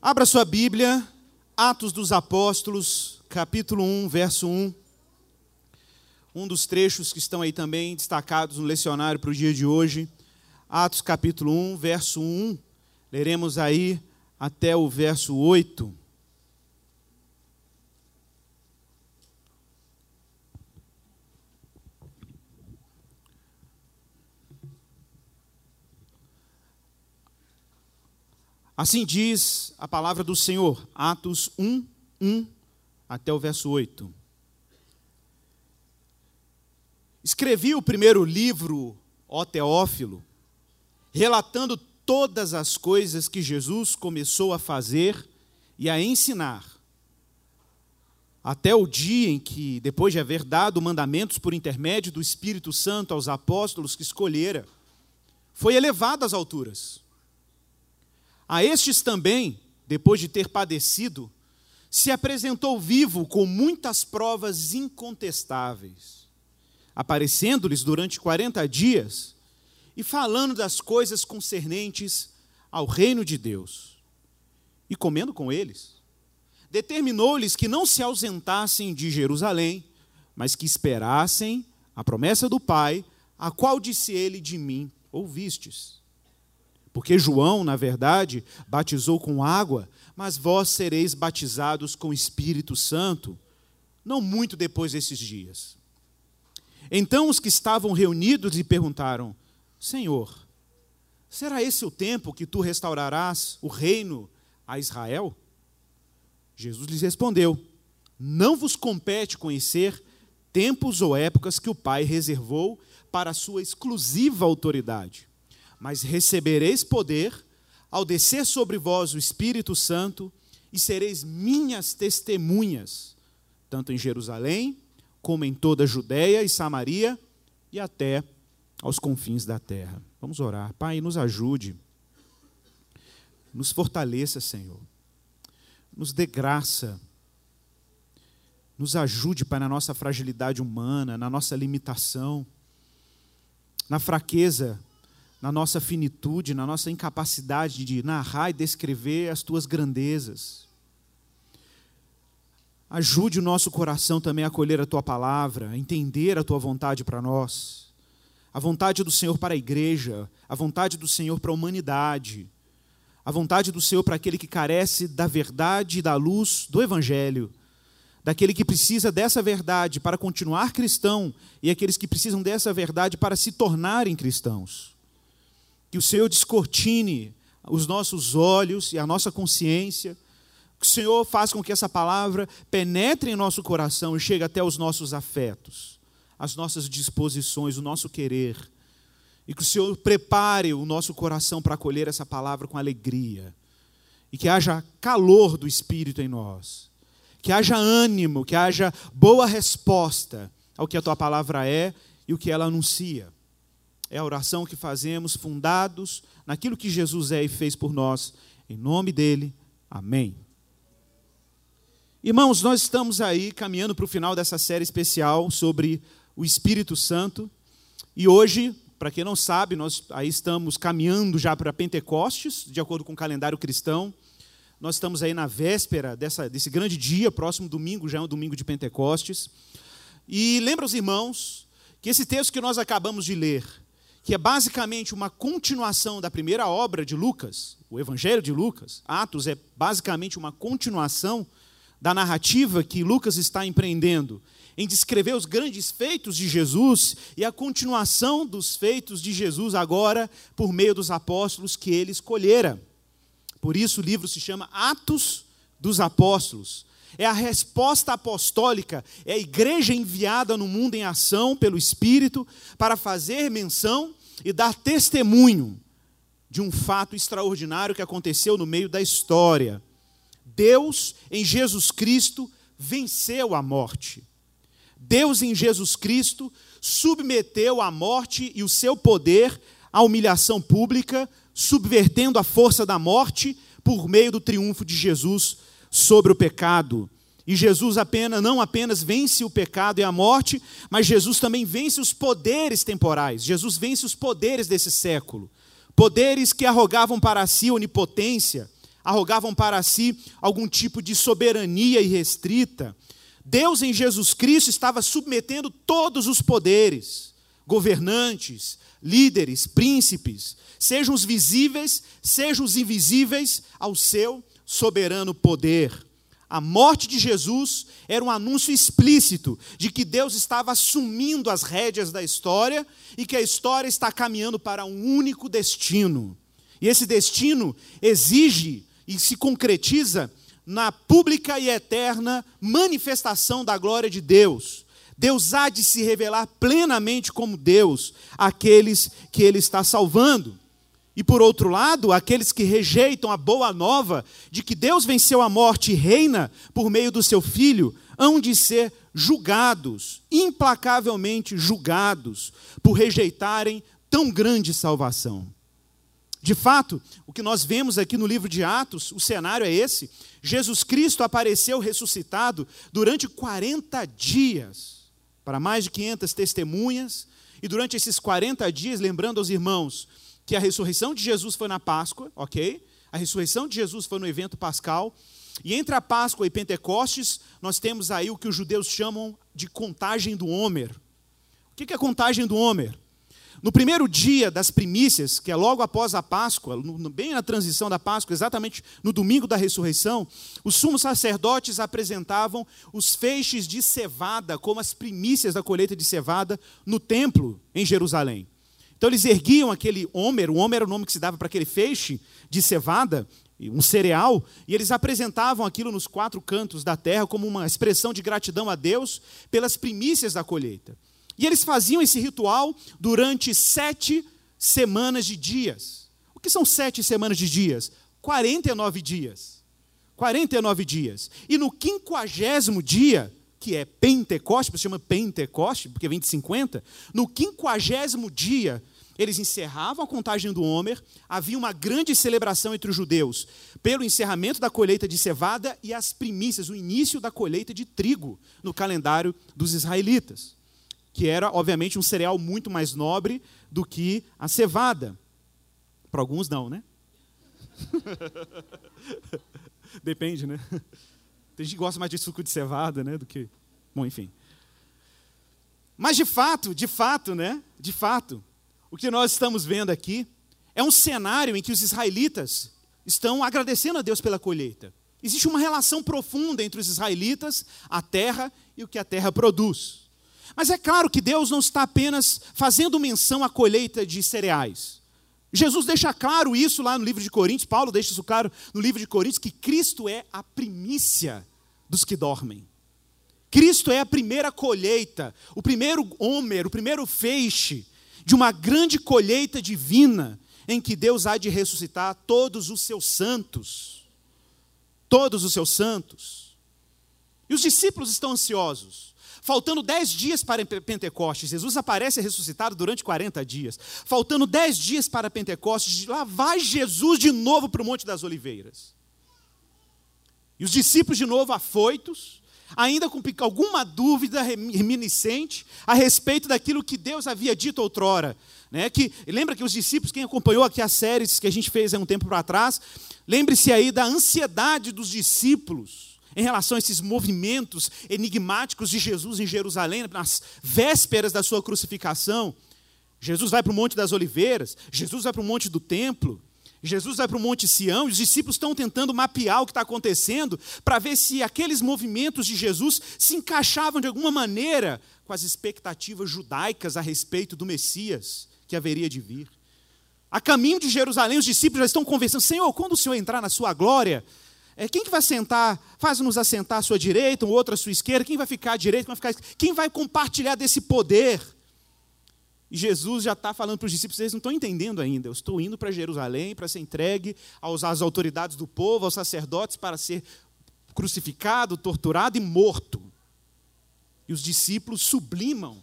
Abra sua Bíblia, Atos dos Apóstolos, capítulo 1, verso 1. Um dos trechos que estão aí também destacados no lecionário para o dia de hoje. Atos capítulo 1, verso 1. Leremos aí até o verso 8. Assim diz a palavra do Senhor, Atos 1, 1 até o verso 8. Escrevi o primeiro livro, ó Teófilo, relatando todas as coisas que Jesus começou a fazer e a ensinar, até o dia em que, depois de haver dado mandamentos por intermédio do Espírito Santo aos apóstolos que escolhera, foi elevado às alturas. A estes também, depois de ter padecido, se apresentou vivo com muitas provas incontestáveis, aparecendo-lhes durante 40 dias e falando das coisas concernentes ao reino de Deus. E comendo com eles, determinou-lhes que não se ausentassem de Jerusalém, mas que esperassem a promessa do Pai, a qual disse ele de mim: ouvistes. Porque João, na verdade, batizou com água, mas vós sereis batizados com o Espírito Santo, não muito depois desses dias. Então os que estavam reunidos lhe perguntaram: Senhor, será esse o tempo que tu restaurarás o reino a Israel? Jesus lhes respondeu: Não vos compete conhecer tempos ou épocas que o Pai reservou para a sua exclusiva autoridade mas recebereis poder ao descer sobre vós o Espírito Santo e sereis minhas testemunhas, tanto em Jerusalém, como em toda a Judéia e Samaria e até aos confins da terra. Vamos orar. Pai, nos ajude, nos fortaleça, Senhor, nos dê graça, nos ajude, Pai, na nossa fragilidade humana, na nossa limitação, na fraqueza na nossa finitude, na nossa incapacidade de narrar e descrever as tuas grandezas. Ajude o nosso coração também a acolher a tua palavra, a entender a tua vontade para nós, a vontade do Senhor para a igreja, a vontade do Senhor para a humanidade, a vontade do Senhor para aquele que carece da verdade e da luz do Evangelho, daquele que precisa dessa verdade para continuar cristão e aqueles que precisam dessa verdade para se tornarem cristãos. Que o Senhor descortine os nossos olhos e a nossa consciência. Que o Senhor faça com que essa palavra penetre em nosso coração e chegue até os nossos afetos, as nossas disposições, o nosso querer. E que o Senhor prepare o nosso coração para acolher essa palavra com alegria. E que haja calor do Espírito em nós. Que haja ânimo, que haja boa resposta ao que a tua palavra é e o que ela anuncia. É a oração que fazemos fundados naquilo que Jesus é e fez por nós. Em nome dele, amém. Irmãos, nós estamos aí caminhando para o final dessa série especial sobre o Espírito Santo. E hoje, para quem não sabe, nós aí estamos caminhando já para Pentecostes, de acordo com o calendário cristão. Nós estamos aí na véspera dessa, desse grande dia, próximo domingo, já é um domingo de Pentecostes. E lembra os irmãos que esse texto que nós acabamos de ler, que é basicamente uma continuação da primeira obra de Lucas, o Evangelho de Lucas. Atos é basicamente uma continuação da narrativa que Lucas está empreendendo em descrever os grandes feitos de Jesus e a continuação dos feitos de Jesus agora por meio dos apóstolos que ele escolhera. Por isso o livro se chama Atos dos Apóstolos. É a resposta apostólica, é a igreja enviada no mundo em ação pelo Espírito para fazer menção e dar testemunho de um fato extraordinário que aconteceu no meio da história. Deus, em Jesus Cristo, venceu a morte. Deus, em Jesus Cristo, submeteu a morte e o seu poder à humilhação pública, subvertendo a força da morte por meio do triunfo de Jesus sobre o pecado. E Jesus apenas, não apenas vence o pecado e a morte, mas Jesus também vence os poderes temporais. Jesus vence os poderes desse século. Poderes que arrogavam para si onipotência, arrogavam para si algum tipo de soberania irrestrita. Deus em Jesus Cristo estava submetendo todos os poderes, governantes, líderes, príncipes, sejam os visíveis, sejam os invisíveis, ao seu soberano poder. A morte de Jesus era um anúncio explícito de que Deus estava assumindo as rédeas da história e que a história está caminhando para um único destino. E esse destino exige e se concretiza na pública e eterna manifestação da glória de Deus. Deus há de se revelar plenamente como Deus àqueles que Ele está salvando. E por outro lado, aqueles que rejeitam a boa nova de que Deus venceu a morte e reina por meio do seu Filho, hão de ser julgados, implacavelmente julgados, por rejeitarem tão grande salvação. De fato, o que nós vemos aqui no livro de Atos, o cenário é esse: Jesus Cristo apareceu ressuscitado durante 40 dias, para mais de 500 testemunhas, e durante esses 40 dias, lembrando aos irmãos, que a ressurreição de Jesus foi na Páscoa, ok? A ressurreição de Jesus foi no evento pascal. E entre a Páscoa e Pentecostes, nós temos aí o que os judeus chamam de contagem do Homer. O que é a contagem do Homer? No primeiro dia das primícias, que é logo após a Páscoa, bem na transição da Páscoa, exatamente no domingo da ressurreição, os sumos sacerdotes apresentavam os feixes de cevada como as primícias da colheita de cevada no templo em Jerusalém. Então eles erguiam aquele homer, o homer era o nome que se dava para aquele feixe de cevada, um cereal, e eles apresentavam aquilo nos quatro cantos da terra como uma expressão de gratidão a Deus pelas primícias da colheita. E eles faziam esse ritual durante sete semanas de dias. O que são sete semanas de dias? 49 dias. 49 dias. E no quinquagésimo dia, que é Pentecoste, se chama Pentecoste, porque vem de 50, no quinquagésimo dia, eles encerravam a contagem do Homer, havia uma grande celebração entre os judeus pelo encerramento da colheita de cevada e as primícias, o início da colheita de trigo no calendário dos israelitas, que era, obviamente, um cereal muito mais nobre do que a cevada. Para alguns, não, né? Depende, né? Tem gente que gosta mais de suco de cevada, né, do que, bom, enfim. Mas de fato, de fato, né? De fato, o que nós estamos vendo aqui é um cenário em que os israelitas estão agradecendo a Deus pela colheita. Existe uma relação profunda entre os israelitas, a terra e o que a terra produz. Mas é claro que Deus não está apenas fazendo menção à colheita de cereais. Jesus deixa claro isso lá no livro de Coríntios, Paulo deixa isso claro no livro de Coríntios, que Cristo é a primícia dos que dormem. Cristo é a primeira colheita, o primeiro homer, o primeiro feixe de uma grande colheita divina em que Deus há de ressuscitar todos os seus santos. Todos os seus santos. E os discípulos estão ansiosos. Faltando dez dias para Pentecostes, Jesus aparece ressuscitado durante 40 dias. Faltando dez dias para Pentecostes, lá vai Jesus de novo para o Monte das Oliveiras. E os discípulos de novo afoitos, ainda com alguma dúvida reminiscente a respeito daquilo que Deus havia dito outrora. Né? Que, lembra que os discípulos, quem acompanhou aqui as séries que a gente fez há um tempo para trás, lembre-se aí da ansiedade dos discípulos em relação a esses movimentos enigmáticos de Jesus em Jerusalém, nas vésperas da sua crucificação. Jesus vai para o Monte das Oliveiras, Jesus vai para o Monte do Templo, Jesus vai para o Monte Sião, e os discípulos estão tentando mapear o que está acontecendo para ver se aqueles movimentos de Jesus se encaixavam de alguma maneira com as expectativas judaicas a respeito do Messias que haveria de vir. A caminho de Jerusalém, os discípulos já estão conversando: Senhor, quando o Senhor entrar na sua glória, é, quem que vai sentar? Faz-nos assentar à sua direita, um outro à sua esquerda. Quem vai ficar à direita? Quem vai, ficar... quem vai compartilhar desse poder? E Jesus já está falando para os discípulos, eles não estão entendendo ainda. Eu estou indo para Jerusalém para ser entregue aos, às autoridades do povo, aos sacerdotes, para ser crucificado, torturado e morto. E os discípulos sublimam,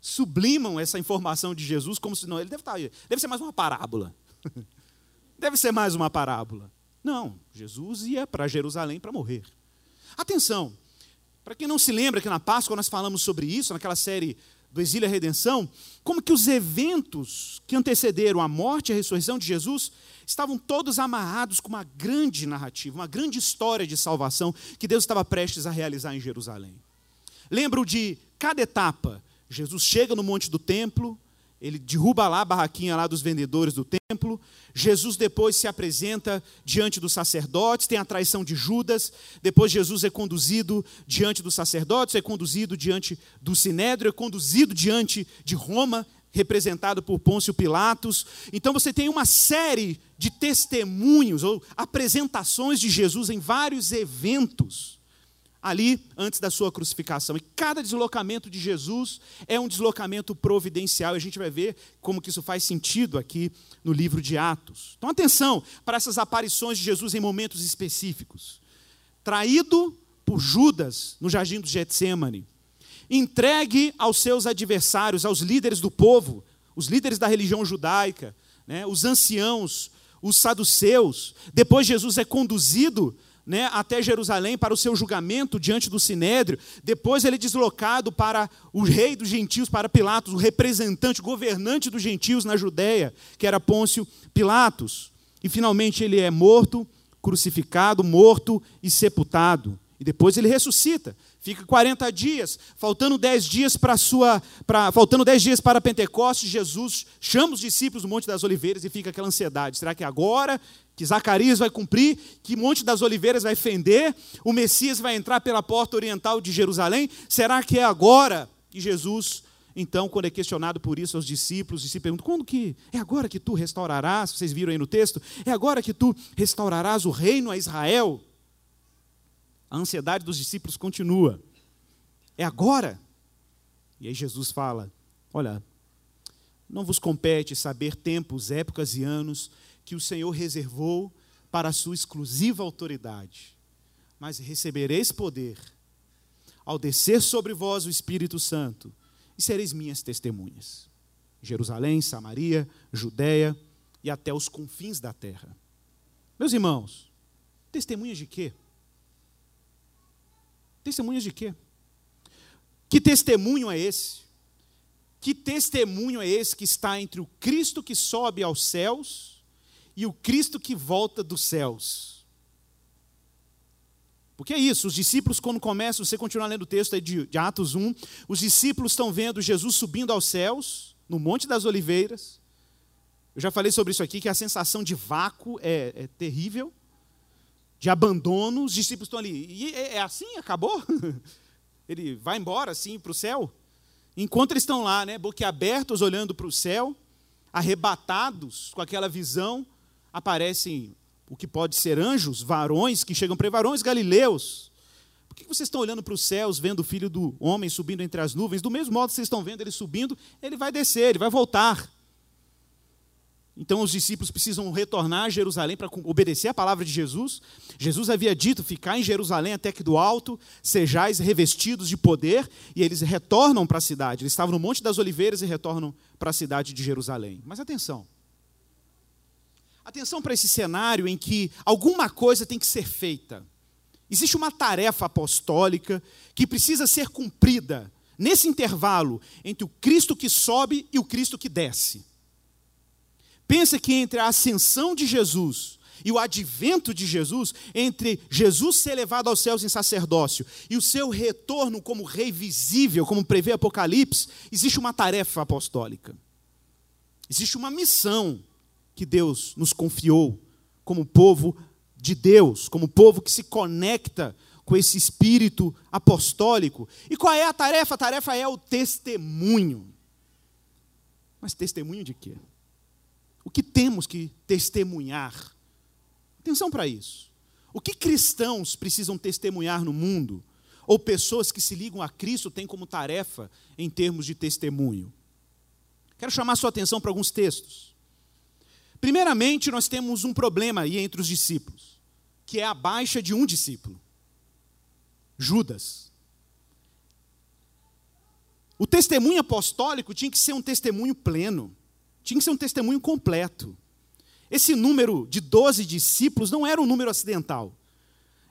sublimam essa informação de Jesus como se não, ele deve, estar, tá deve ser mais uma parábola. deve ser mais uma parábola. Não, Jesus ia para Jerusalém para morrer. Atenção, para quem não se lembra que na Páscoa nós falamos sobre isso, naquela série do Exílio e Redenção, como que os eventos que antecederam a morte e a ressurreição de Jesus estavam todos amarrados com uma grande narrativa, uma grande história de salvação que Deus estava prestes a realizar em Jerusalém. Lembro de cada etapa. Jesus chega no monte do templo, ele derruba lá a barraquinha lá dos vendedores do templo. Jesus depois se apresenta diante dos sacerdotes, tem a traição de Judas. Depois Jesus é conduzido diante dos sacerdotes, é conduzido diante do Sinédrio, é conduzido diante de Roma, representado por Pôncio Pilatos. Então você tem uma série de testemunhos ou apresentações de Jesus em vários eventos ali antes da sua crucificação. E cada deslocamento de Jesus é um deslocamento providencial. E a gente vai ver como que isso faz sentido aqui no livro de Atos. Então atenção para essas aparições de Jesus em momentos específicos. Traído por Judas no jardim do Getsemane, entregue aos seus adversários, aos líderes do povo, os líderes da religião judaica, né, os anciãos, os saduceus. Depois Jesus é conduzido né, até Jerusalém para o seu julgamento diante do sinédrio. Depois ele é deslocado para o rei dos gentios, para Pilatos, o representante, governante dos gentios na Judéia, que era Pôncio Pilatos. E finalmente ele é morto, crucificado, morto e sepultado. E depois ele ressuscita. Fica 40 dias, faltando 10 dias para sua, pra, faltando 10 dias para Pentecostes, Jesus chama os discípulos do Monte das Oliveiras e fica aquela ansiedade. Será que agora que Zacarias vai cumprir, que Monte das Oliveiras vai fender, o Messias vai entrar pela porta oriental de Jerusalém? Será que é agora? E Jesus, então, quando é questionado por isso aos discípulos, e se pergunta: quando que é agora que tu restaurarás? Vocês viram aí no texto? É agora que tu restaurarás o reino a Israel? A ansiedade dos discípulos continua. É agora. E aí Jesus fala: Olha, não vos compete saber tempos, épocas e anos que o Senhor reservou para a sua exclusiva autoridade, mas recebereis poder ao descer sobre vós o Espírito Santo e sereis minhas testemunhas. Jerusalém, Samaria, Judéia e até os confins da terra. Meus irmãos, testemunhas de quê? Testemunhas de quê? Que testemunho é esse? Que testemunho é esse que está entre o Cristo que sobe aos céus e o Cristo que volta dos céus? Porque é isso, os discípulos, quando começam, você continua lendo o texto de, de Atos 1, os discípulos estão vendo Jesus subindo aos céus, no Monte das Oliveiras. Eu já falei sobre isso aqui, que a sensação de vácuo é, é terrível de abandono, os discípulos estão ali. E é, é assim? Acabou? Ele vai embora assim para o céu? Enquanto eles estão lá, né, boquiabertos, olhando para o céu, arrebatados com aquela visão, aparecem o que pode ser anjos, varões, que chegam para varões galileus. Por que vocês estão olhando para os céus, vendo o filho do homem subindo entre as nuvens? Do mesmo modo que vocês estão vendo ele subindo, ele vai descer, ele vai voltar. Então os discípulos precisam retornar a Jerusalém para obedecer a palavra de Jesus. Jesus havia dito: ficar em Jerusalém até que do alto sejais revestidos de poder, e eles retornam para a cidade. Eles estavam no Monte das Oliveiras e retornam para a cidade de Jerusalém. Mas atenção. Atenção para esse cenário em que alguma coisa tem que ser feita. Existe uma tarefa apostólica que precisa ser cumprida nesse intervalo entre o Cristo que sobe e o Cristo que desce. Pensa que entre a ascensão de Jesus e o advento de Jesus, entre Jesus ser levado aos céus em sacerdócio e o seu retorno como rei visível, como prevê Apocalipse, existe uma tarefa apostólica. Existe uma missão que Deus nos confiou como povo de Deus, como povo que se conecta com esse espírito apostólico. E qual é a tarefa? A tarefa é o testemunho. Mas testemunho de quê? O que temos que testemunhar. Atenção para isso. O que cristãos precisam testemunhar no mundo, ou pessoas que se ligam a Cristo têm como tarefa em termos de testemunho? Quero chamar sua atenção para alguns textos. Primeiramente, nós temos um problema aí entre os discípulos, que é a baixa de um discípulo, Judas. O testemunho apostólico tinha que ser um testemunho pleno tinha que ser um testemunho completo. Esse número de 12 discípulos não era um número acidental.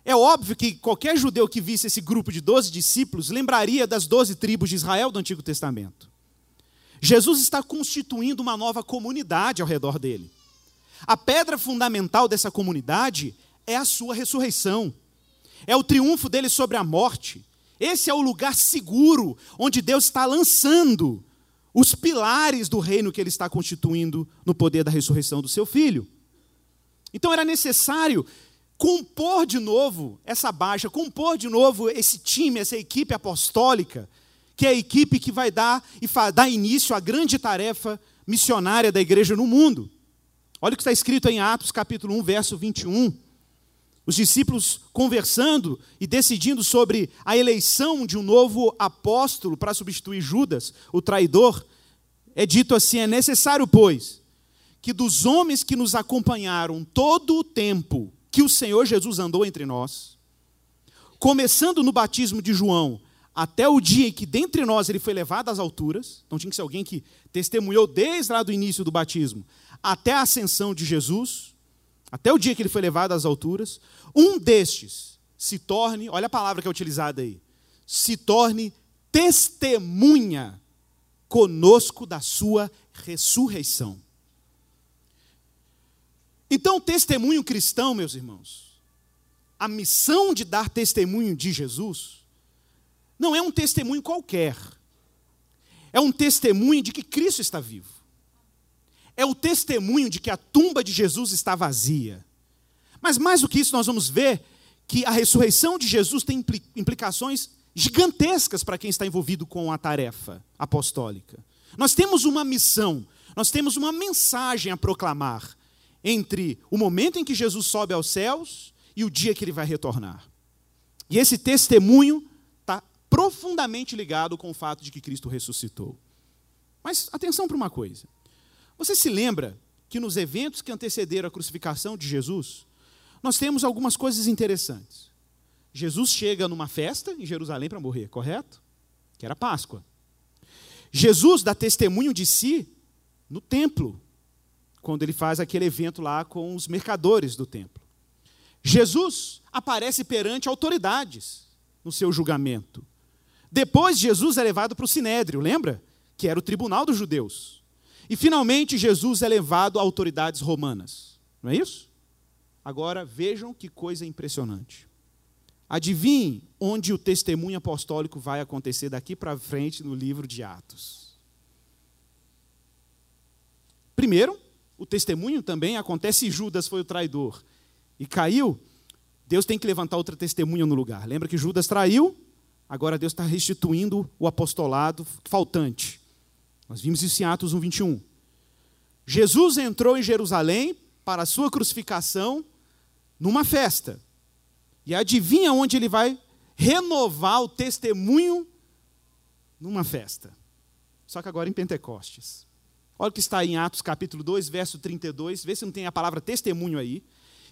É óbvio que qualquer judeu que visse esse grupo de 12 discípulos lembraria das 12 tribos de Israel do Antigo Testamento. Jesus está constituindo uma nova comunidade ao redor dele. A pedra fundamental dessa comunidade é a sua ressurreição. É o triunfo dele sobre a morte. Esse é o lugar seguro onde Deus está lançando os pilares do reino que ele está constituindo no poder da ressurreição do seu filho. Então era necessário compor de novo essa baixa, compor de novo esse time, essa equipe apostólica, que é a equipe que vai dar e dar início à grande tarefa missionária da igreja no mundo. Olha o que está escrito em Atos capítulo 1, verso 21. Os discípulos conversando e decidindo sobre a eleição de um novo apóstolo para substituir Judas, o traidor, é dito assim: é necessário, pois, que dos homens que nos acompanharam todo o tempo que o Senhor Jesus andou entre nós, começando no batismo de João, até o dia em que dentre nós ele foi levado às alturas, então tinha que ser alguém que testemunhou desde lá do início do batismo até a ascensão de Jesus, até o dia que ele foi levado às alturas, um destes se torne, olha a palavra que é utilizada aí, se torne testemunha conosco da sua ressurreição. Então, testemunho cristão, meus irmãos, a missão de dar testemunho de Jesus, não é um testemunho qualquer, é um testemunho de que Cristo está vivo é o testemunho de que a tumba de Jesus está vazia. Mas mais do que isso, nós vamos ver que a ressurreição de Jesus tem implicações gigantescas para quem está envolvido com a tarefa apostólica. Nós temos uma missão, nós temos uma mensagem a proclamar entre o momento em que Jesus sobe aos céus e o dia que ele vai retornar. E esse testemunho está profundamente ligado com o fato de que Cristo ressuscitou. Mas atenção para uma coisa. Você se lembra que nos eventos que antecederam a crucificação de Jesus, nós temos algumas coisas interessantes. Jesus chega numa festa em Jerusalém para morrer, correto? Que era Páscoa. Jesus dá testemunho de si no templo, quando ele faz aquele evento lá com os mercadores do templo. Jesus aparece perante autoridades no seu julgamento. Depois, Jesus é levado para o sinédrio, lembra? Que era o tribunal dos judeus. E finalmente Jesus é levado a autoridades romanas. Não é isso? Agora vejam que coisa impressionante. Adivinhe onde o testemunho apostólico vai acontecer daqui para frente no livro de Atos. Primeiro, o testemunho também acontece Judas foi o traidor e caiu. Deus tem que levantar outra testemunha no lugar. Lembra que Judas traiu? Agora Deus está restituindo o apostolado faltante. Nós vimos isso em Atos 1, 21. Jesus entrou em Jerusalém para a sua crucificação numa festa. E adivinha onde ele vai renovar o testemunho numa festa. Só que agora em Pentecostes. Olha o que está em Atos capítulo 2, verso 32. Vê se não tem a palavra testemunho aí.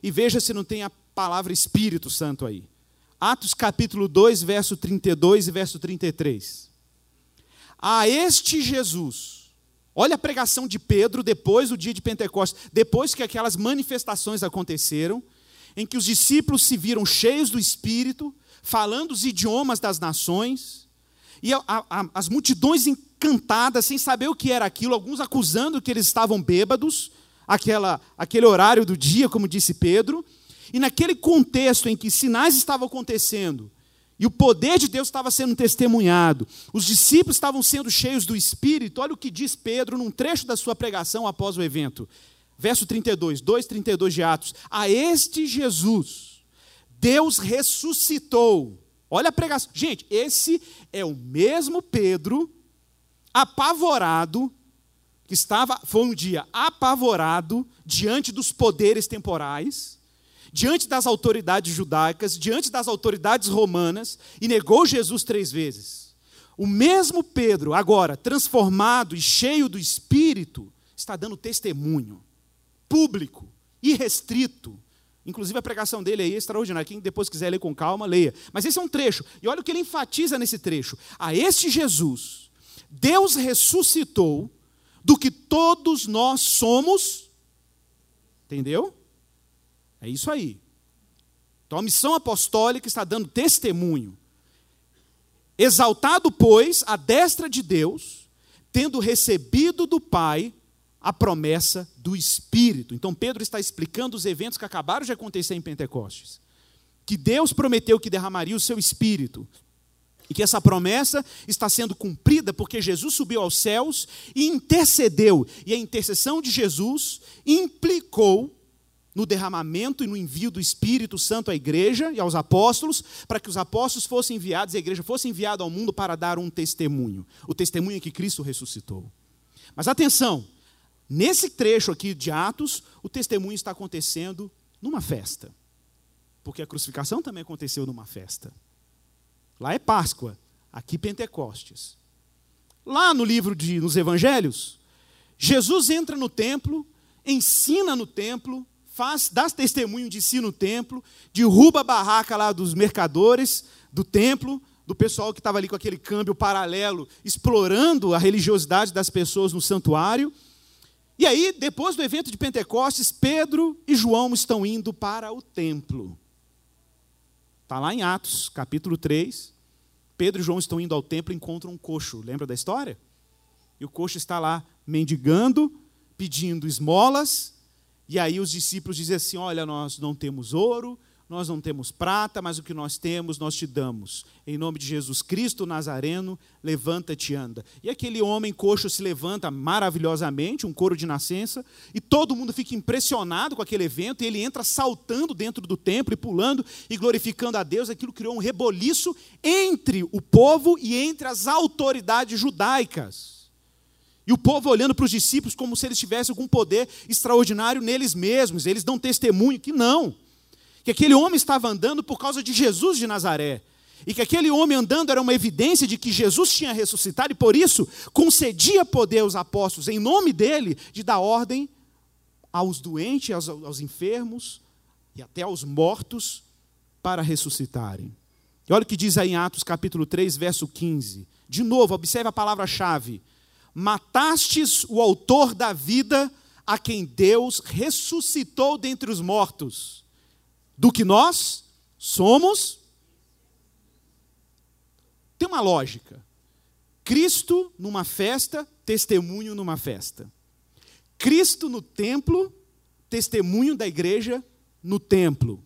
E veja se não tem a palavra Espírito Santo aí. Atos capítulo 2, verso 32 e verso 33 a este Jesus. Olha a pregação de Pedro depois do dia de Pentecostes, depois que aquelas manifestações aconteceram, em que os discípulos se viram cheios do Espírito, falando os idiomas das nações, e a, a, as multidões encantadas, sem saber o que era aquilo, alguns acusando que eles estavam bêbados, aquela, aquele horário do dia, como disse Pedro, e naquele contexto em que sinais estavam acontecendo, e o poder de Deus estava sendo testemunhado. Os discípulos estavam sendo cheios do Espírito. Olha o que diz Pedro num trecho da sua pregação após o evento. Verso 32, 2,32 de Atos. A este Jesus, Deus ressuscitou. Olha a pregação. Gente, esse é o mesmo Pedro, apavorado, que estava, foi um dia apavorado diante dos poderes temporais diante das autoridades judaicas, diante das autoridades romanas, e negou Jesus três vezes. O mesmo Pedro, agora transformado e cheio do Espírito, está dando testemunho público, irrestrito. Inclusive a pregação dele aí é extraordinária. Quem depois quiser ler com calma, leia. Mas esse é um trecho. E olha o que ele enfatiza nesse trecho. A este Jesus, Deus ressuscitou do que todos nós somos. Entendeu? É isso aí. Então a missão apostólica está dando testemunho. Exaltado, pois, a destra de Deus, tendo recebido do Pai a promessa do Espírito. Então, Pedro está explicando os eventos que acabaram de acontecer em Pentecostes. Que Deus prometeu que derramaria o seu Espírito. E que essa promessa está sendo cumprida porque Jesus subiu aos céus e intercedeu. E a intercessão de Jesus implicou no derramamento e no envio do Espírito Santo à igreja e aos apóstolos, para que os apóstolos fossem enviados e a igreja fosse enviada ao mundo para dar um testemunho. O testemunho que Cristo ressuscitou. Mas atenção, nesse trecho aqui de Atos, o testemunho está acontecendo numa festa. Porque a crucificação também aconteceu numa festa. Lá é Páscoa, aqui Pentecostes. Lá no livro de nos evangelhos, Jesus entra no templo, ensina no templo, faz, dá testemunho de si no templo, derruba a barraca lá dos mercadores do templo, do pessoal que estava ali com aquele câmbio paralelo, explorando a religiosidade das pessoas no santuário. E aí, depois do evento de Pentecostes, Pedro e João estão indo para o templo. Está lá em Atos, capítulo 3. Pedro e João estão indo ao templo e encontram um coxo. Lembra da história? E o coxo está lá mendigando, pedindo esmolas, e aí os discípulos dizem assim: Olha, nós não temos ouro, nós não temos prata, mas o que nós temos nós te damos. Em nome de Jesus Cristo Nazareno, levanta-te e anda. E aquele homem coxo se levanta maravilhosamente, um coro de nascença, e todo mundo fica impressionado com aquele evento, e ele entra saltando dentro do templo e pulando e glorificando a Deus. Aquilo criou um reboliço entre o povo e entre as autoridades judaicas. E o povo olhando para os discípulos como se eles tivessem algum poder extraordinário neles mesmos. Eles dão testemunho que não. Que aquele homem estava andando por causa de Jesus de Nazaré. E que aquele homem andando era uma evidência de que Jesus tinha ressuscitado e por isso concedia poder aos apóstolos, em nome dele, de dar ordem aos doentes, aos, aos enfermos e até aos mortos para ressuscitarem. E olha o que diz aí em Atos capítulo 3, verso 15. De novo, observe a palavra-chave matastes o autor da vida, a quem Deus ressuscitou dentre os mortos, do que nós somos. Tem uma lógica. Cristo numa festa, testemunho numa festa. Cristo no templo, testemunho da igreja no templo.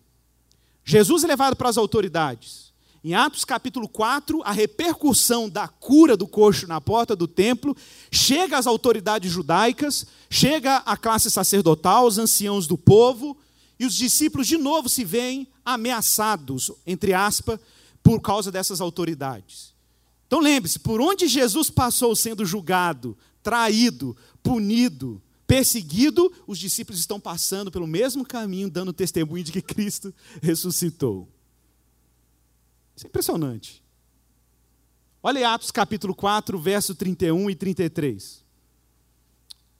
Jesus é levado para as autoridades. Em Atos capítulo 4, a repercussão da cura do coxo na porta do templo chega às autoridades judaicas, chega à classe sacerdotal, aos anciãos do povo, e os discípulos de novo se veem ameaçados, entre aspas, por causa dessas autoridades. Então lembre-se, por onde Jesus passou sendo julgado, traído, punido, perseguido, os discípulos estão passando pelo mesmo caminho, dando testemunho de que Cristo ressuscitou. Isso é impressionante. Olha Atos capítulo 4, verso 31 e 33.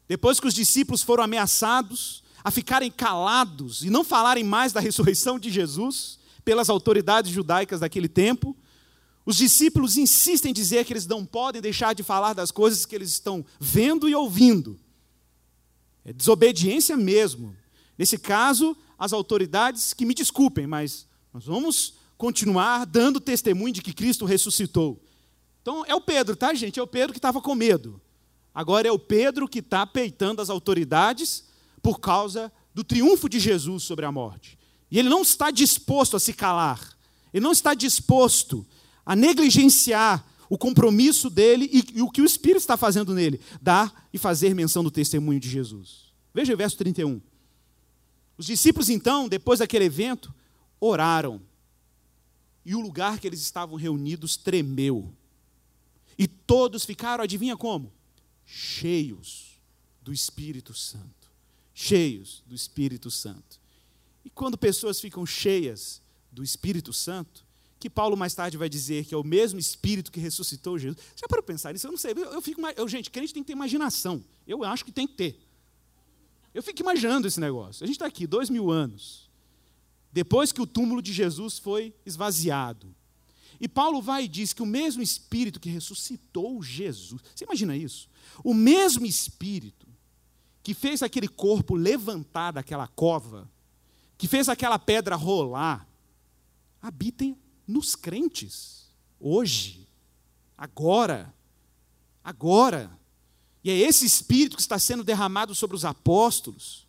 Depois que os discípulos foram ameaçados a ficarem calados e não falarem mais da ressurreição de Jesus pelas autoridades judaicas daquele tempo, os discípulos insistem em dizer que eles não podem deixar de falar das coisas que eles estão vendo e ouvindo. É desobediência mesmo. Nesse caso, as autoridades que me desculpem, mas nós vamos continuar dando testemunho de que Cristo ressuscitou. Então é o Pedro, tá, gente? É o Pedro que estava com medo. Agora é o Pedro que está peitando as autoridades por causa do triunfo de Jesus sobre a morte. E ele não está disposto a se calar. Ele não está disposto a negligenciar o compromisso dele e, e o que o Espírito está fazendo nele, dar e fazer menção do testemunho de Jesus. Veja o verso 31. Os discípulos, então, depois daquele evento, oraram e o lugar que eles estavam reunidos tremeu. E todos ficaram, adivinha como? Cheios do Espírito Santo. Cheios do Espírito Santo. E quando pessoas ficam cheias do Espírito Santo, que Paulo mais tarde vai dizer que é o mesmo Espírito que ressuscitou Jesus. Já para pensar nisso? Eu não sei. Eu, eu fico, eu, gente, crente tem que ter imaginação. Eu acho que tem que ter. Eu fico imaginando esse negócio. A gente está aqui dois mil anos depois que o túmulo de Jesus foi esvaziado. E Paulo vai e diz que o mesmo Espírito que ressuscitou Jesus, você imagina isso? O mesmo Espírito que fez aquele corpo levantar daquela cova, que fez aquela pedra rolar, habita nos crentes, hoje, agora, agora. E é esse espírito que está sendo derramado sobre os apóstolos.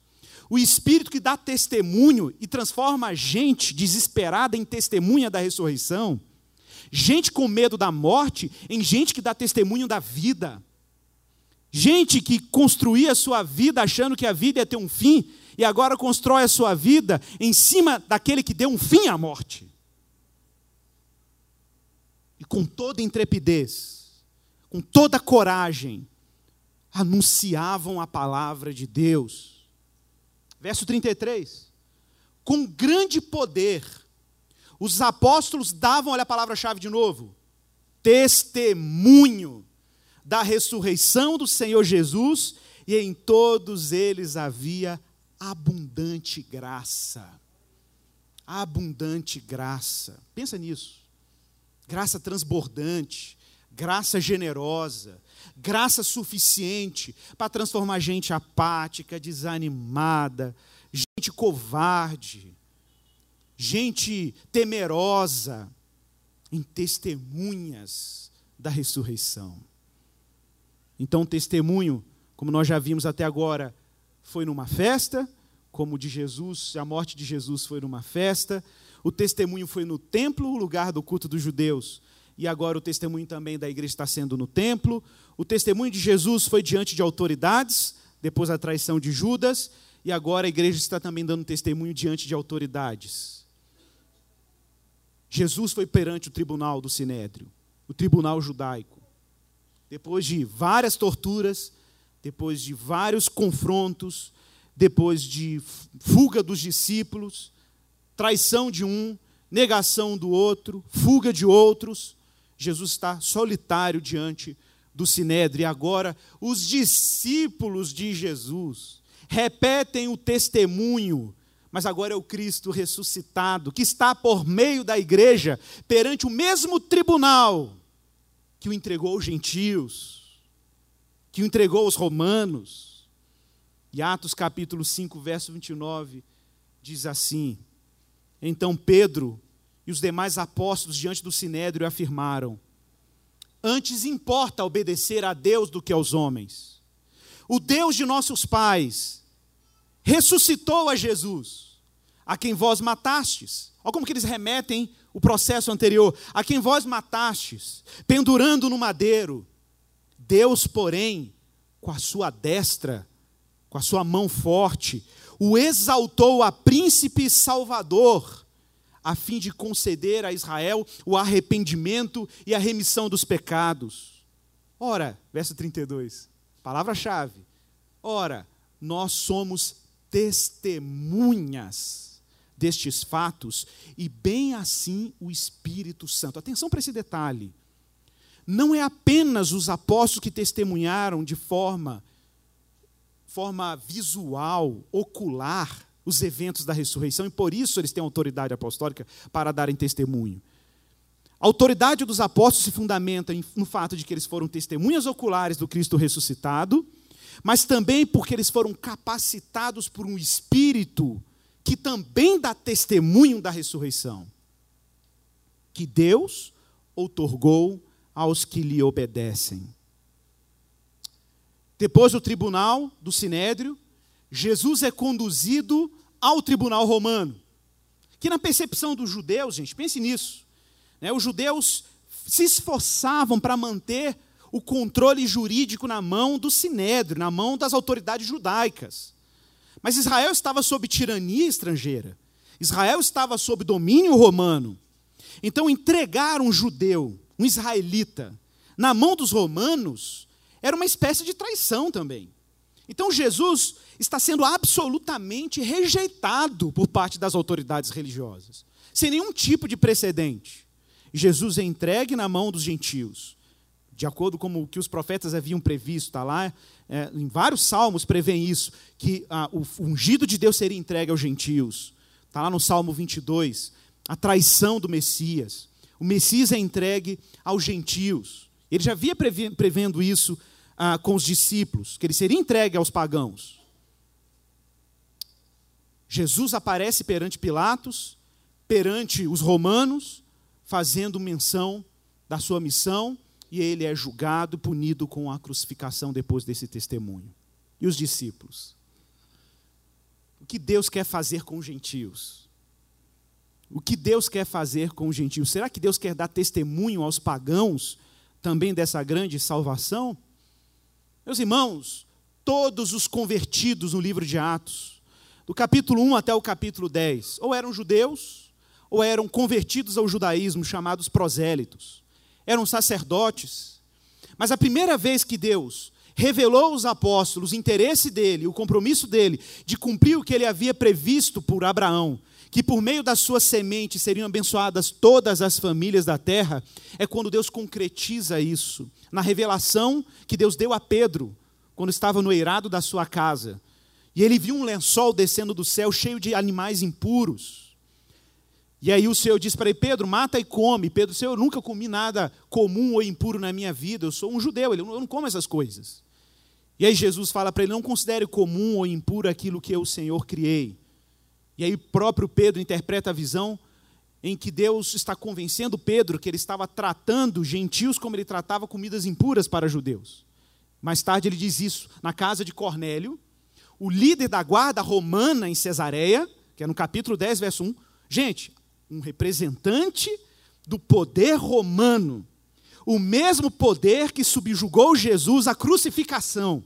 O espírito que dá testemunho e transforma a gente desesperada em testemunha da ressurreição. Gente com medo da morte em gente que dá testemunho da vida. Gente que construía a sua vida achando que a vida ia ter um fim e agora constrói a sua vida em cima daquele que deu um fim à morte. E com toda intrepidez, com toda coragem, anunciavam a palavra de Deus. Verso 33. Com grande poder, os apóstolos davam, olha a palavra-chave de novo, testemunho da ressurreição do Senhor Jesus, e em todos eles havia abundante graça. Abundante graça. Pensa nisso. Graça transbordante, graça generosa, graça suficiente para transformar gente apática, desanimada, gente covarde, gente temerosa, em testemunhas da ressurreição. Então, o testemunho, como nós já vimos até agora, foi numa festa, como de Jesus, a morte de Jesus foi numa festa. O testemunho foi no templo, o lugar do culto dos judeus. E agora o testemunho também da igreja está sendo no templo. O testemunho de Jesus foi diante de autoridades, depois da traição de Judas. E agora a igreja está também dando testemunho diante de autoridades. Jesus foi perante o tribunal do Sinédrio, o tribunal judaico. Depois de várias torturas, depois de vários confrontos, depois de fuga dos discípulos, traição de um, negação do outro, fuga de outros, Jesus está solitário diante do Sinédrio. E agora, os discípulos de Jesus repetem o testemunho mas agora é o Cristo ressuscitado, que está por meio da igreja perante o mesmo tribunal que o entregou aos gentios, que o entregou aos romanos. E Atos capítulo 5, verso 29 diz assim: Então Pedro e os demais apóstolos diante do sinédrio afirmaram: Antes importa obedecer a Deus do que aos homens. O Deus de nossos pais ressuscitou a Jesus, a quem vós matastes. Olha como que eles remetem o processo anterior. A quem vós matastes, pendurando no madeiro. Deus, porém, com a sua destra, com a sua mão forte, o exaltou a príncipe salvador, a fim de conceder a Israel o arrependimento e a remissão dos pecados. Ora, verso 32, palavra-chave. Ora, nós somos testemunhas destes fatos, e bem assim o Espírito Santo. Atenção para esse detalhe. Não é apenas os apóstolos que testemunharam de forma forma visual, ocular, os eventos da ressurreição, e por isso eles têm autoridade apostólica para darem testemunho. A autoridade dos apóstolos se fundamenta no fato de que eles foram testemunhas oculares do Cristo ressuscitado mas também porque eles foram capacitados por um espírito que também dá testemunho da ressurreição, que Deus outorgou aos que lhe obedecem. Depois do tribunal do Sinédrio, Jesus é conduzido ao tribunal romano. Que na percepção dos judeus, gente, pense nisso. Né, os judeus se esforçavam para manter o controle jurídico na mão do sinédrio, na mão das autoridades judaicas. Mas Israel estava sob tirania estrangeira. Israel estava sob domínio romano. Então, entregar um judeu, um israelita, na mão dos romanos, era uma espécie de traição também. Então, Jesus está sendo absolutamente rejeitado por parte das autoridades religiosas, sem nenhum tipo de precedente. Jesus é entregue na mão dos gentios de acordo com o que os profetas haviam previsto, está lá, é, em vários salmos prevêem isso, que ah, o ungido de Deus seria entregue aos gentios. Está lá no Salmo 22, a traição do Messias. O Messias é entregue aos gentios. Ele já havia prevendo isso ah, com os discípulos, que ele seria entregue aos pagãos. Jesus aparece perante Pilatos, perante os romanos, fazendo menção da sua missão e ele é julgado, punido com a crucificação depois desse testemunho. E os discípulos? O que Deus quer fazer com os gentios? O que Deus quer fazer com os gentios? Será que Deus quer dar testemunho aos pagãos também dessa grande salvação? Meus irmãos, todos os convertidos no livro de Atos, do capítulo 1 até o capítulo 10, ou eram judeus, ou eram convertidos ao judaísmo, chamados prosélitos. Eram sacerdotes. Mas a primeira vez que Deus revelou aos apóstolos o interesse dele, o compromisso dele de cumprir o que ele havia previsto por Abraão, que por meio da sua semente seriam abençoadas todas as famílias da terra, é quando Deus concretiza isso, na revelação que Deus deu a Pedro, quando estava no eirado da sua casa. E ele viu um lençol descendo do céu cheio de animais impuros. E aí o Senhor disse para ele, Pedro, mata e come. Pedro, Senhor, eu nunca comi nada comum ou impuro na minha vida, eu sou um judeu, eu não como essas coisas. E aí Jesus fala para ele, não considere comum ou impuro aquilo que eu, o Senhor, criei. E aí o próprio Pedro interpreta a visão em que Deus está convencendo Pedro que ele estava tratando gentios como ele tratava comidas impuras para judeus. Mais tarde ele diz isso na casa de Cornélio, o líder da guarda romana em Cesareia, que é no capítulo 10, verso 1. Gente, um representante do poder romano, o mesmo poder que subjugou Jesus à crucificação.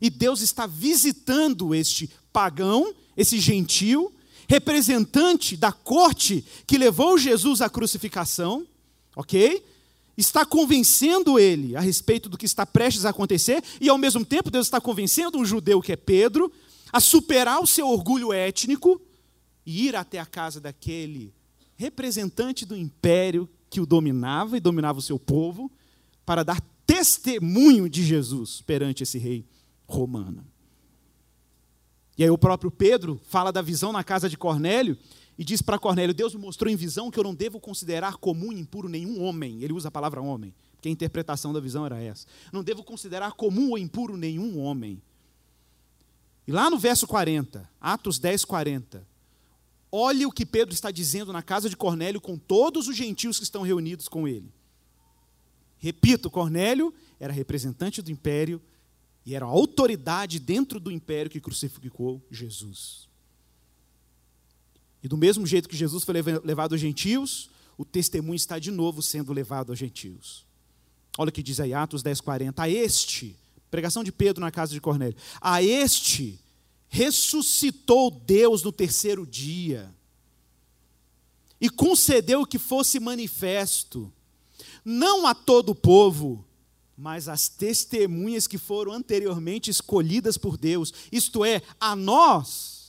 E Deus está visitando este pagão, esse gentio, representante da corte que levou Jesus à crucificação, ok? Está convencendo ele a respeito do que está prestes a acontecer, e ao mesmo tempo Deus está convencendo um judeu que é Pedro a superar o seu orgulho étnico e ir até a casa daquele representante do império que o dominava e dominava o seu povo, para dar testemunho de Jesus perante esse rei romano. E aí o próprio Pedro fala da visão na casa de Cornélio e diz para Cornélio: Deus me mostrou em visão que eu não devo considerar comum e impuro nenhum homem. Ele usa a palavra homem, porque a interpretação da visão era essa. Não devo considerar comum ou impuro nenhum homem. E lá no verso 40, Atos 10, 40, olhe o que Pedro está dizendo na casa de Cornélio com todos os gentios que estão reunidos com ele. Repito, Cornélio era representante do império e era a autoridade dentro do império que crucificou Jesus. E do mesmo jeito que Jesus foi levado aos gentios, o testemunho está de novo sendo levado aos gentios. Olha o que diz aí, Atos 10, 40. A este, pregação de Pedro na casa de Cornélio, a este ressuscitou Deus no terceiro dia e concedeu que fosse manifesto, não a todo o povo, mas as testemunhas que foram anteriormente escolhidas por Deus, isto é, a nós,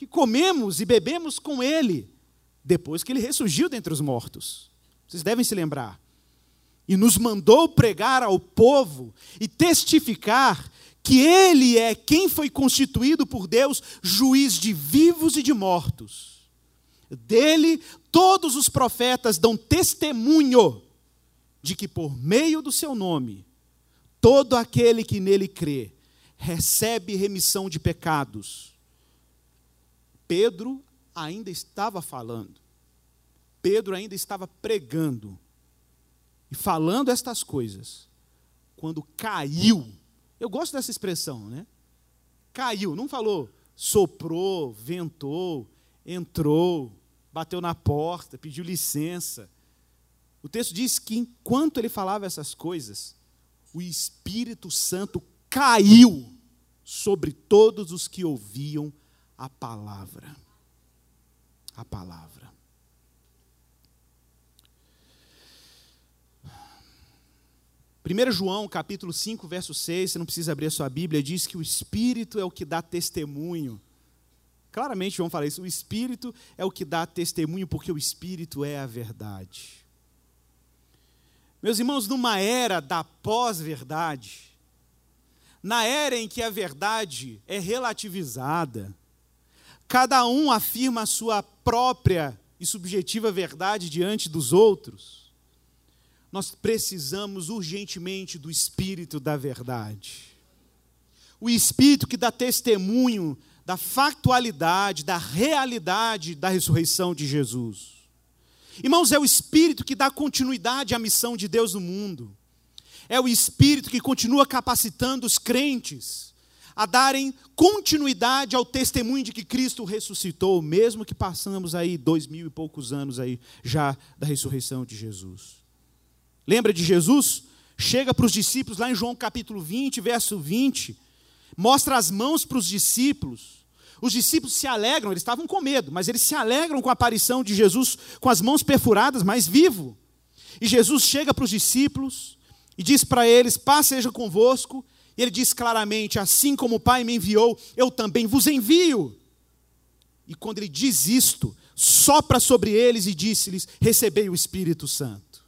que comemos e bebemos com Ele, depois que Ele ressurgiu dentre os mortos. Vocês devem se lembrar. E nos mandou pregar ao povo e testificar que Ele é quem foi constituído por Deus juiz de vivos e de mortos. Dele, todos os profetas dão testemunho de que por meio do seu nome, todo aquele que nele crê recebe remissão de pecados. Pedro ainda estava falando, Pedro ainda estava pregando e falando estas coisas, quando caiu. Eu gosto dessa expressão, né? Caiu, não falou soprou, ventou, entrou, bateu na porta, pediu licença o texto diz que enquanto ele falava essas coisas, o Espírito Santo caiu sobre todos os que ouviam a palavra. A palavra. Primeiro João, capítulo 5, verso 6, você não precisa abrir a sua Bíblia, diz que o Espírito é o que dá testemunho. Claramente João fala isso, o Espírito é o que dá testemunho, porque o Espírito é a verdade. Meus irmãos, numa era da pós-verdade, na era em que a verdade é relativizada, cada um afirma a sua própria e subjetiva verdade diante dos outros, nós precisamos urgentemente do Espírito da verdade. O Espírito que dá testemunho da factualidade, da realidade da ressurreição de Jesus. Irmãos, é o Espírito que dá continuidade à missão de Deus no mundo. é o Espírito que continua capacitando os crentes a darem continuidade ao testemunho de que Cristo ressuscitou, mesmo que passamos aí dois mil e poucos anos aí já da ressurreição de Jesus. Lembra de Jesus? Chega para os discípulos lá em João capítulo 20, verso 20, mostra as mãos para os discípulos. Os discípulos se alegram, eles estavam com medo, mas eles se alegram com a aparição de Jesus com as mãos perfuradas, mas vivo. E Jesus chega para os discípulos e diz para eles: Paz seja convosco. Ele diz claramente: Assim como o Pai me enviou, eu também vos envio. E quando ele diz isto, sopra sobre eles e disse-lhes: Recebei o Espírito Santo.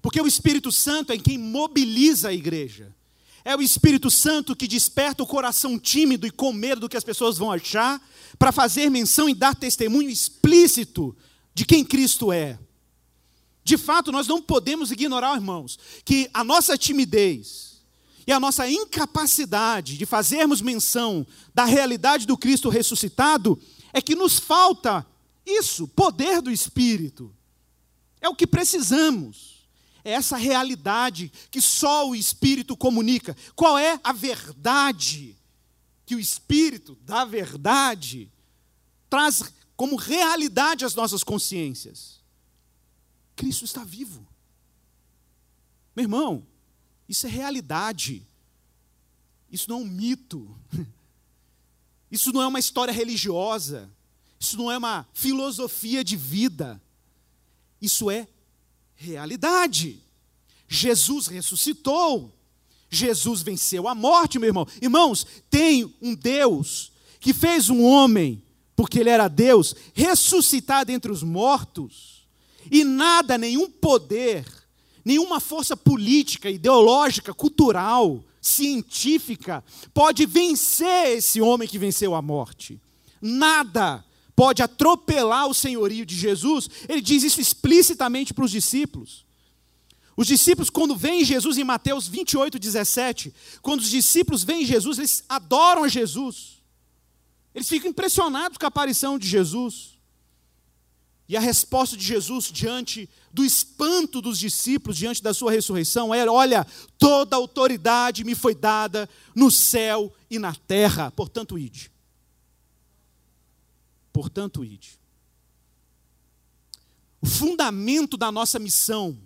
Porque o Espírito Santo é quem mobiliza a igreja. É o Espírito Santo que desperta o coração tímido e com medo do que as pessoas vão achar, para fazer menção e dar testemunho explícito de quem Cristo é. De fato, nós não podemos ignorar, irmãos, que a nossa timidez e a nossa incapacidade de fazermos menção da realidade do Cristo ressuscitado é que nos falta isso, poder do Espírito. É o que precisamos. É essa realidade que só o Espírito comunica. Qual é a verdade que o Espírito da verdade traz como realidade às nossas consciências? Cristo está vivo. Meu irmão, isso é realidade. Isso não é um mito. Isso não é uma história religiosa. Isso não é uma filosofia de vida. Isso é realidade. Jesus ressuscitou. Jesus venceu a morte, meu irmão. Irmãos, tem um Deus que fez um homem, porque ele era Deus, ressuscitar dentre os mortos e nada, nenhum poder, nenhuma força política, ideológica, cultural, científica, pode vencer esse homem que venceu a morte. Nada pode atropelar o senhorio de Jesus. Ele diz isso explicitamente para os discípulos. Os discípulos, quando veem Jesus em Mateus 28, 17, quando os discípulos veem Jesus, eles adoram Jesus. Eles ficam impressionados com a aparição de Jesus. E a resposta de Jesus diante do espanto dos discípulos, diante da sua ressurreição, era: Olha, toda autoridade me foi dada no céu e na terra, portanto, ide. Portanto, ide. O fundamento da nossa missão,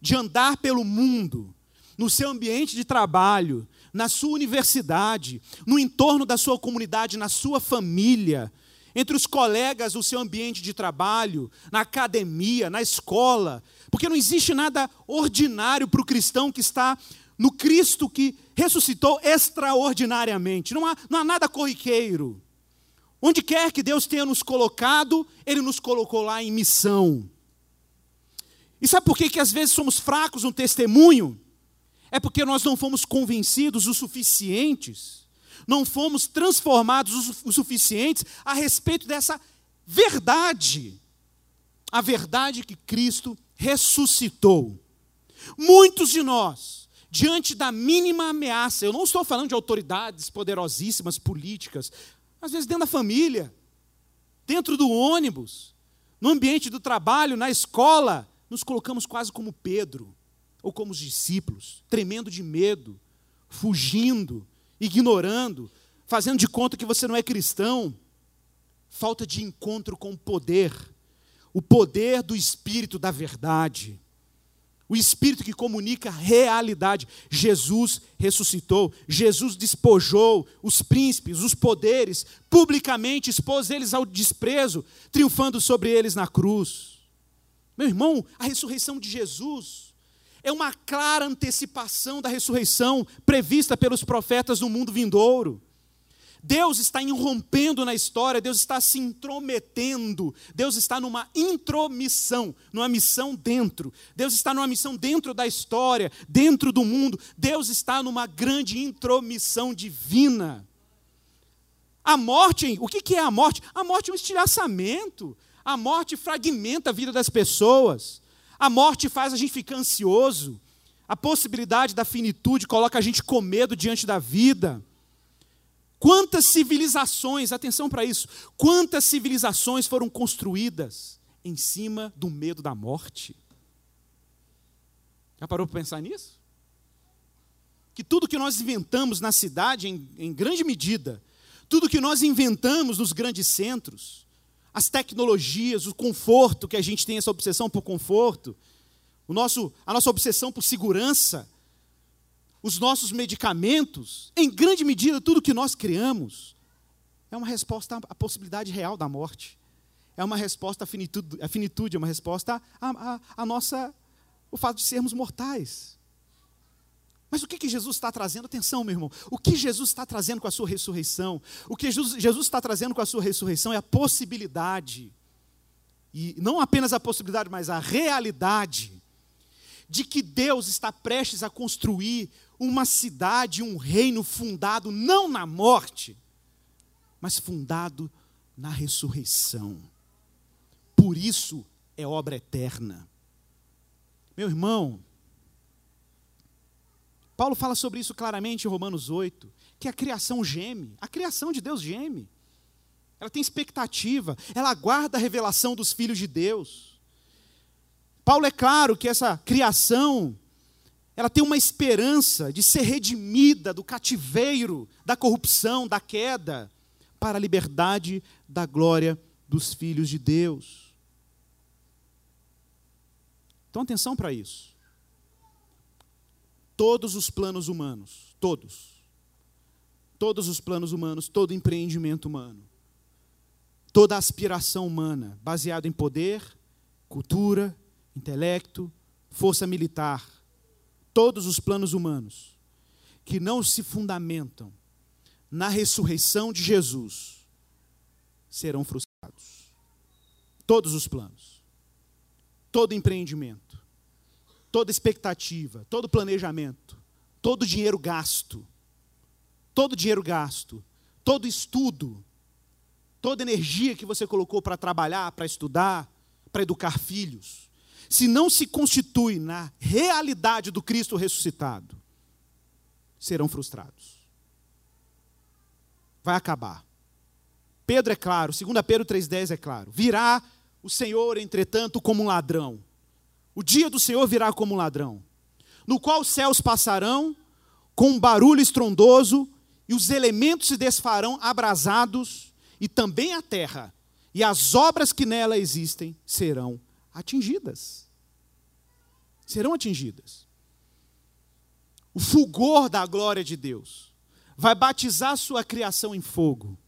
de andar pelo mundo, no seu ambiente de trabalho, na sua universidade, no entorno da sua comunidade, na sua família, entre os colegas, o seu ambiente de trabalho, na academia, na escola, porque não existe nada ordinário para o cristão que está no Cristo que ressuscitou extraordinariamente. Não há, não há nada corriqueiro. Onde quer que Deus tenha nos colocado, Ele nos colocou lá em missão. E sabe por que, que às vezes somos fracos no testemunho? É porque nós não fomos convencidos o suficientes não fomos transformados o suficientes a respeito dessa verdade. A verdade que Cristo ressuscitou. Muitos de nós, diante da mínima ameaça, eu não estou falando de autoridades poderosíssimas políticas, às vezes dentro da família, dentro do ônibus, no ambiente do trabalho, na escola, nos colocamos quase como Pedro, ou como os discípulos, tremendo de medo, fugindo, ignorando, fazendo de conta que você não é cristão. Falta de encontro com o poder, o poder do Espírito da verdade. O Espírito que comunica realidade. Jesus ressuscitou, Jesus despojou os príncipes, os poderes, publicamente expôs eles ao desprezo, triunfando sobre eles na cruz. Meu irmão, a ressurreição de Jesus é uma clara antecipação da ressurreição prevista pelos profetas no mundo vindouro. Deus está irrompendo na história, Deus está se intrometendo, Deus está numa intromissão, numa missão dentro. Deus está numa missão dentro da história, dentro do mundo. Deus está numa grande intromissão divina. A morte, o que é a morte? A morte é um estilhaçamento. A morte fragmenta a vida das pessoas. A morte faz a gente ficar ansioso. A possibilidade da finitude coloca a gente com medo diante da vida. Quantas civilizações, atenção para isso, quantas civilizações foram construídas em cima do medo da morte? Já parou para pensar nisso? que tudo que nós inventamos na cidade, em, em grande medida, tudo que nós inventamos nos grandes centros, as tecnologias, o conforto, que a gente tem essa obsessão por conforto, o nosso, a nossa obsessão por segurança, os nossos medicamentos, em grande medida, tudo que nós criamos, é uma resposta à possibilidade real da morte. É uma resposta à finitude, à finitude é uma resposta à, à, à nossa, o fato de sermos mortais. Mas o que, que Jesus está trazendo? Atenção, meu irmão. O que Jesus está trazendo com a sua ressurreição? O que Jesus, Jesus está trazendo com a sua ressurreição é a possibilidade, e não apenas a possibilidade, mas a realidade, de que Deus está prestes a construir uma cidade, um reino fundado não na morte, mas fundado na ressurreição. Por isso é obra eterna. Meu irmão, Paulo fala sobre isso claramente em Romanos 8, que a criação geme, a criação de Deus geme. Ela tem expectativa, ela aguarda a revelação dos filhos de Deus. Paulo é claro que essa criação, ela tem uma esperança de ser redimida do cativeiro, da corrupção, da queda, para a liberdade da glória dos filhos de Deus. Então atenção para isso todos os planos humanos, todos. Todos os planos humanos, todo empreendimento humano, toda aspiração humana, baseado em poder, cultura, intelecto, força militar, todos os planos humanos que não se fundamentam na ressurreição de Jesus serão frustrados. Todos os planos, todo empreendimento toda expectativa, todo planejamento, todo dinheiro gasto, todo dinheiro gasto, todo estudo, toda energia que você colocou para trabalhar, para estudar, para educar filhos, se não se constitui na realidade do Cristo ressuscitado, serão frustrados. Vai acabar. Pedro é claro, 2 Pedro 3,10 é claro. Virá o Senhor, entretanto, como um ladrão. O dia do Senhor virá como um ladrão, no qual os céus passarão com um barulho estrondoso, e os elementos se desfarão abrasados, e também a terra, e as obras que nela existem serão atingidas. Serão atingidas. O fulgor da glória de Deus vai batizar sua criação em fogo.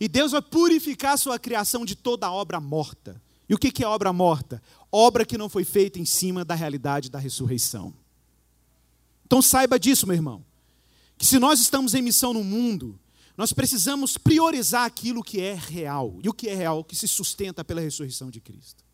E Deus vai purificar sua criação de toda obra morta. E o que é obra morta? Obra que não foi feita em cima da realidade da ressurreição. Então saiba disso, meu irmão. Que se nós estamos em missão no mundo, nós precisamos priorizar aquilo que é real. E o que é real? Que se sustenta pela ressurreição de Cristo.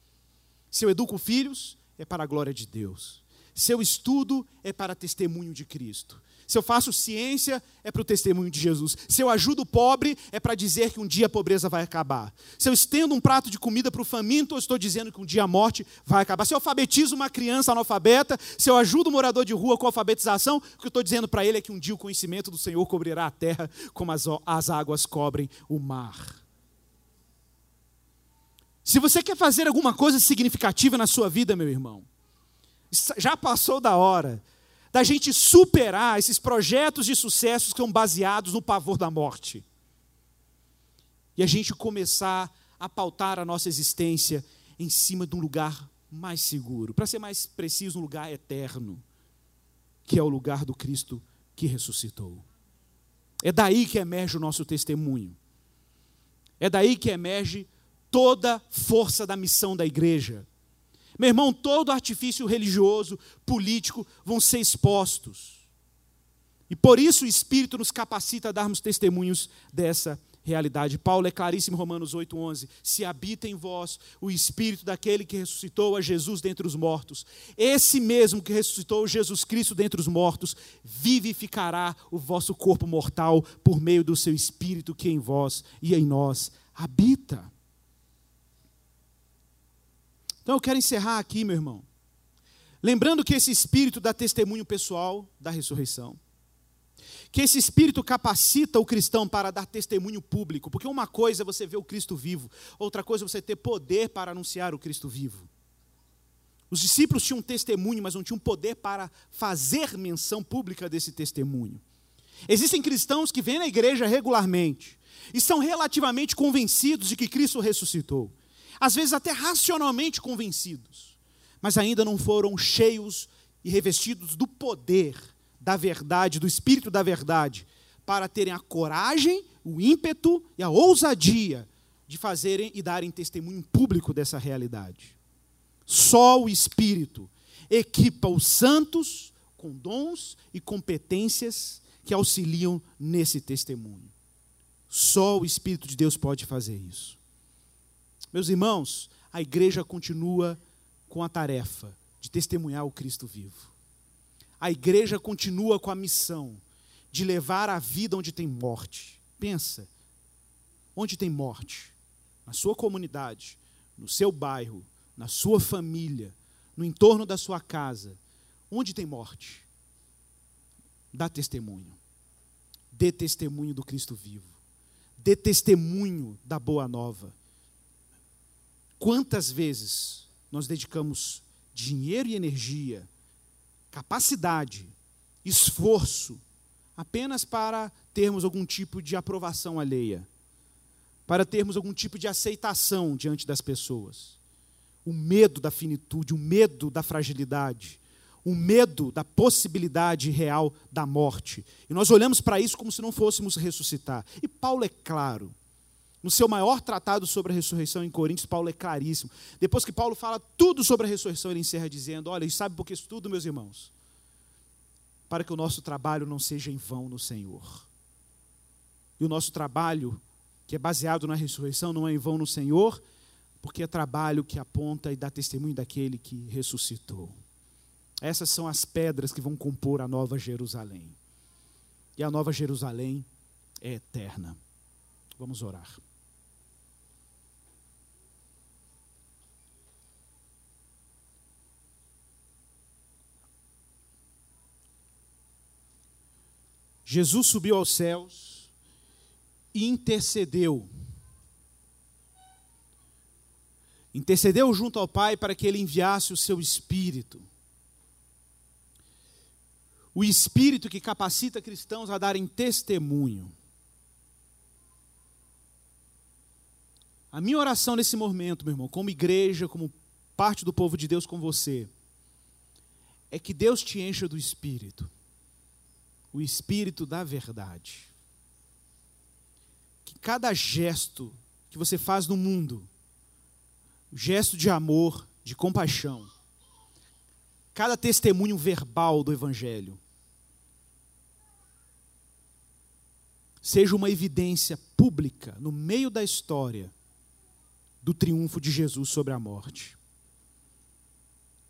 Se eu educo filhos, é para a glória de Deus. Se eu estudo, é para testemunho de Cristo. Se eu faço ciência, é para o testemunho de Jesus. Se eu ajudo o pobre, é para dizer que um dia a pobreza vai acabar. Se eu estendo um prato de comida para o faminto, eu estou dizendo que um dia a morte vai acabar. Se eu alfabetizo uma criança analfabeta, se eu ajudo o morador de rua com alfabetização, o que eu estou dizendo para ele é que um dia o conhecimento do Senhor cobrirá a terra como as, as águas cobrem o mar. Se você quer fazer alguma coisa significativa na sua vida, meu irmão, já passou da hora da gente superar esses projetos de sucesso que são baseados no pavor da morte. E a gente começar a pautar a nossa existência em cima de um lugar mais seguro, para ser mais preciso, um lugar eterno, que é o lugar do Cristo que ressuscitou. É daí que emerge o nosso testemunho. É daí que emerge toda força da missão da igreja. Meu irmão, todo artifício religioso, político vão ser expostos. E por isso o Espírito nos capacita a darmos testemunhos dessa realidade. Paulo é claríssimo em Romanos 8,11: Se habita em vós o Espírito daquele que ressuscitou a Jesus dentre os mortos, esse mesmo que ressuscitou Jesus Cristo dentre os mortos, vivificará o vosso corpo mortal por meio do seu Espírito que em vós e em nós habita. Então eu quero encerrar aqui, meu irmão. Lembrando que esse espírito dá testemunho pessoal da ressurreição. Que esse espírito capacita o cristão para dar testemunho público, porque uma coisa é você ver o Cristo vivo, outra coisa é você ter poder para anunciar o Cristo vivo. Os discípulos tinham testemunho, mas não tinham poder para fazer menção pública desse testemunho. Existem cristãos que vêm na igreja regularmente e são relativamente convencidos de que Cristo ressuscitou. Às vezes até racionalmente convencidos, mas ainda não foram cheios e revestidos do poder da verdade, do espírito da verdade, para terem a coragem, o ímpeto e a ousadia de fazerem e darem testemunho público dessa realidade. Só o Espírito equipa os santos com dons e competências que auxiliam nesse testemunho. Só o Espírito de Deus pode fazer isso. Meus irmãos, a igreja continua com a tarefa de testemunhar o Cristo vivo. A igreja continua com a missão de levar a vida onde tem morte. Pensa, onde tem morte? Na sua comunidade, no seu bairro, na sua família, no entorno da sua casa. Onde tem morte? Dá testemunho. Dê testemunho do Cristo vivo. Dê testemunho da boa nova. Quantas vezes nós dedicamos dinheiro e energia capacidade, esforço, apenas para termos algum tipo de aprovação alheia, para termos algum tipo de aceitação diante das pessoas. O medo da finitude, o medo da fragilidade, o medo da possibilidade real da morte. E nós olhamos para isso como se não fôssemos ressuscitar. E Paulo é claro. No seu maior tratado sobre a ressurreição em Coríntios, Paulo é claríssimo. Depois que Paulo fala tudo sobre a ressurreição, ele encerra dizendo: Olha, e sabe por que isso tudo, meus irmãos? Para que o nosso trabalho não seja em vão no Senhor. E o nosso trabalho, que é baseado na ressurreição, não é em vão no Senhor, porque é trabalho que aponta e dá testemunho daquele que ressuscitou. Essas são as pedras que vão compor a nova Jerusalém. E a nova Jerusalém é eterna. Vamos orar. Jesus subiu aos céus e intercedeu. Intercedeu junto ao Pai para que ele enviasse o seu Espírito. O Espírito que capacita cristãos a darem testemunho. A minha oração nesse momento, meu irmão, como igreja, como parte do povo de Deus com você, é que Deus te encha do Espírito o espírito da verdade. Que cada gesto que você faz no mundo, gesto de amor, de compaixão, cada testemunho verbal do Evangelho, seja uma evidência pública no meio da história do triunfo de Jesus sobre a morte.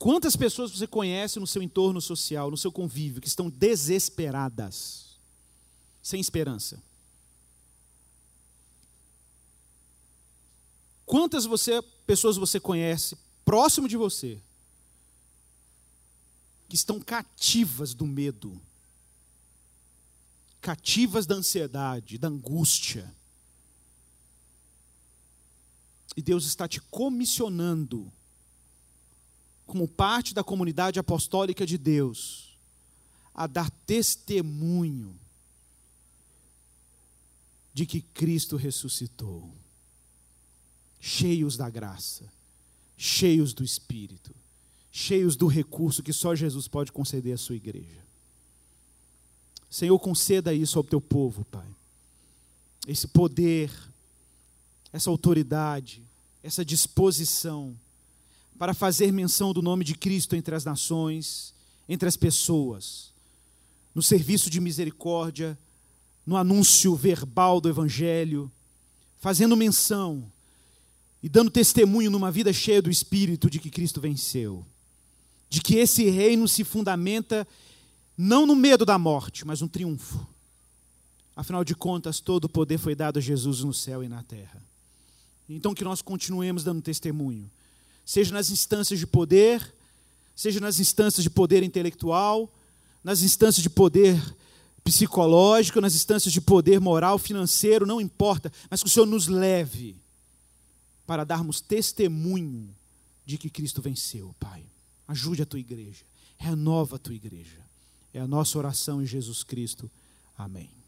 Quantas pessoas você conhece no seu entorno social, no seu convívio, que estão desesperadas, sem esperança? Quantas você, pessoas você conhece próximo de você que estão cativas do medo, cativas da ansiedade, da angústia? E Deus está te comissionando como parte da comunidade apostólica de Deus, a dar testemunho de que Cristo ressuscitou, cheios da graça, cheios do Espírito, cheios do recurso que só Jesus pode conceder à sua igreja. Senhor, conceda isso ao teu povo, Pai. Esse poder, essa autoridade, essa disposição para fazer menção do nome de Cristo entre as nações, entre as pessoas, no serviço de misericórdia, no anúncio verbal do Evangelho, fazendo menção e dando testemunho numa vida cheia do Espírito de que Cristo venceu, de que esse reino se fundamenta não no medo da morte, mas no triunfo. Afinal de contas, todo o poder foi dado a Jesus no céu e na terra. Então, que nós continuemos dando testemunho seja nas instâncias de poder, seja nas instâncias de poder intelectual, nas instâncias de poder psicológico, nas instâncias de poder moral, financeiro, não importa, mas que o Senhor nos leve para darmos testemunho de que Cristo venceu, Pai. Ajude a tua igreja. Renova a tua igreja. É a nossa oração em Jesus Cristo. Amém.